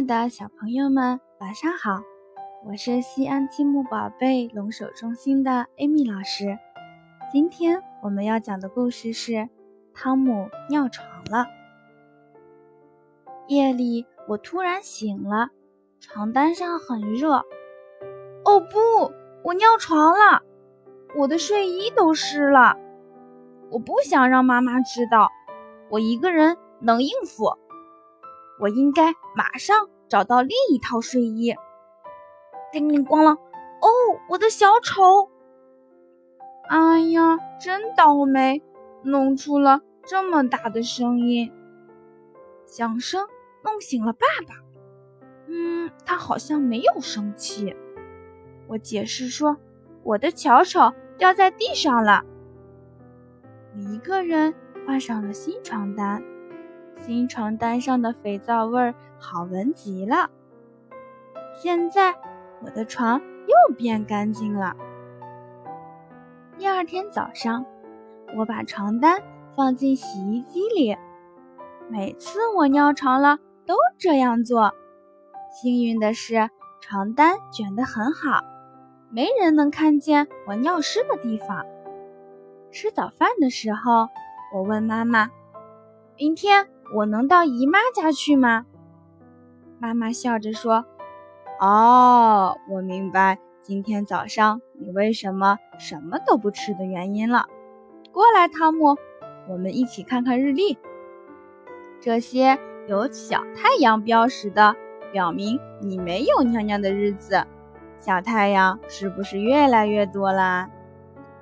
爱的小朋友们，晚上好！我是西安积木宝贝龙首中心的艾米老师。今天我们要讲的故事是《汤姆尿床了》。夜里，我突然醒了，床单上很热。哦不，我尿床了！我的睡衣都湿了。我不想让妈妈知道，我一个人能应付。我应该马上找到另一套睡衣。叮铃咣啷，哦，我的小丑！哎呀，真倒霉，弄出了这么大的声音。响声弄醒了爸爸。嗯，他好像没有生气。我解释说，我的小丑掉在地上了。我一个人换上了新床单。新床单上的肥皂味儿好闻极了。现在我的床又变干净了。第二天早上，我把床单放进洗衣机里。每次我尿床了都这样做。幸运的是，床单卷得很好，没人能看见我尿湿的地方。吃早饭的时候，我问妈妈：“明天？”我能到姨妈家去吗？妈妈笑着说：“哦，我明白今天早上你为什么什么都不吃的原因了。过来，汤姆，我们一起看看日历。这些有小太阳标识的，表明你没有尿尿的日子。小太阳是不是越来越多啦？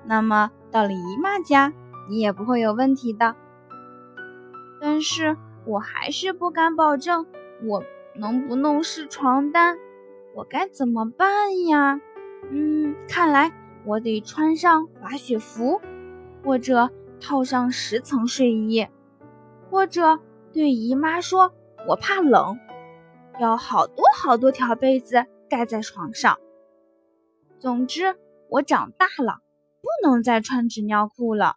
那么到了姨妈家，你也不会有问题的。”但是我还是不敢保证我能不弄湿床单，我该怎么办呀？嗯，看来我得穿上滑雪服，或者套上十层睡衣，或者对姨妈说我怕冷，要好多好多条被子盖在床上。总之，我长大了，不能再穿纸尿裤了。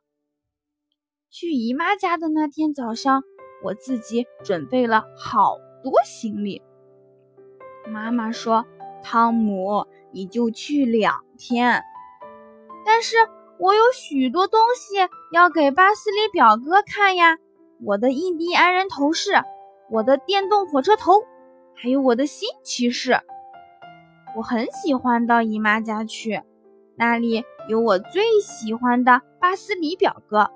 去姨妈家的那天早上，我自己准备了好多行李。妈妈说：“汤姆，你就去两天。”但是我有许多东西要给巴斯里表哥看呀，我的印第安人头饰，我的电动火车头，还有我的新骑士。我很喜欢到姨妈家去，那里有我最喜欢的巴斯里表哥。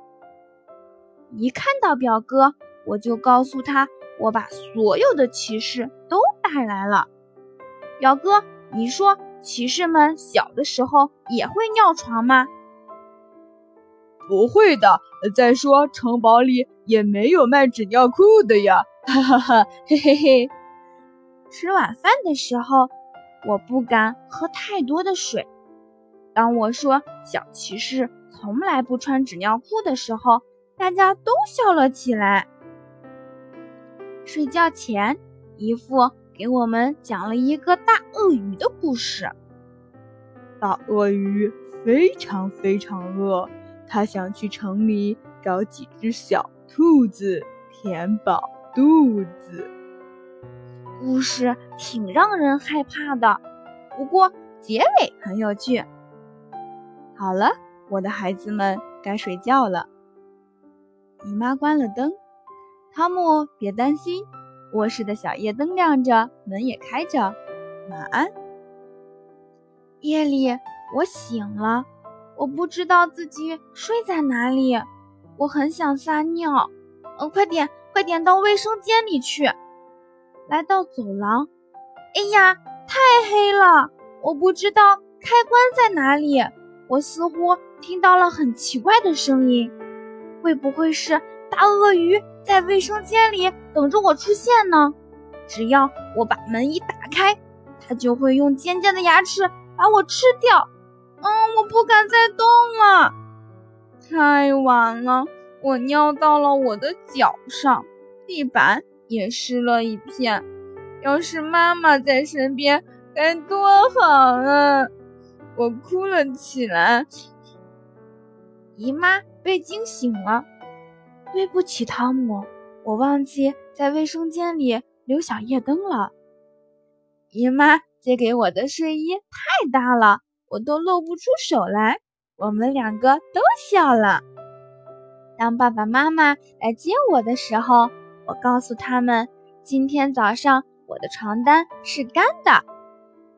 一看到表哥，我就告诉他，我把所有的骑士都带来了。表哥，你说骑士们小的时候也会尿床吗？不会的。再说城堡里也没有卖纸尿裤的呀！哈哈哈，嘿嘿嘿。吃晚饭的时候，我不敢喝太多的水。当我说小骑士从来不穿纸尿裤的时候，大家都笑了起来。睡觉前，姨父给我们讲了一个大鳄鱼的故事。大鳄鱼非常非常饿，它想去城里找几只小兔子填饱肚子。故事挺让人害怕的，不过结尾很有趣。好了，我的孩子们，该睡觉了。姨妈关了灯，汤姆别担心，卧室的小夜灯亮着，门也开着。晚安。夜里我醒了，我不知道自己睡在哪里，我很想撒尿。呃，快点，快点到卫生间里去。来到走廊，哎呀，太黑了，我不知道开关在哪里。我似乎听到了很奇怪的声音。会不会是大鳄鱼在卫生间里等着我出现呢？只要我把门一打开，它就会用尖尖的牙齿把我吃掉。嗯，我不敢再动了。太晚了，我尿到了我的脚上，地板也湿了一片。要是妈妈在身边该多好啊！我哭了起来。姨妈。被惊醒了，对不起，汤姆，我忘记在卫生间里留小夜灯了。姨妈借给我的睡衣太大了，我都露不出手来。我们两个都笑了。当爸爸妈妈来接我的时候，我告诉他们，今天早上我的床单是干的。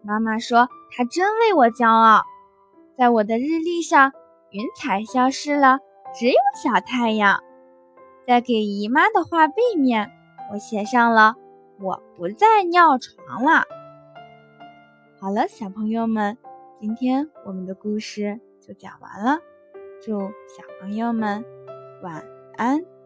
妈妈说，她真为我骄傲。在我的日历上，云彩消失了，只有小太阳。在给姨妈的画背面，我写上了“我不再尿床了”。好了，小朋友们，今天我们的故事就讲完了。祝小朋友们晚安。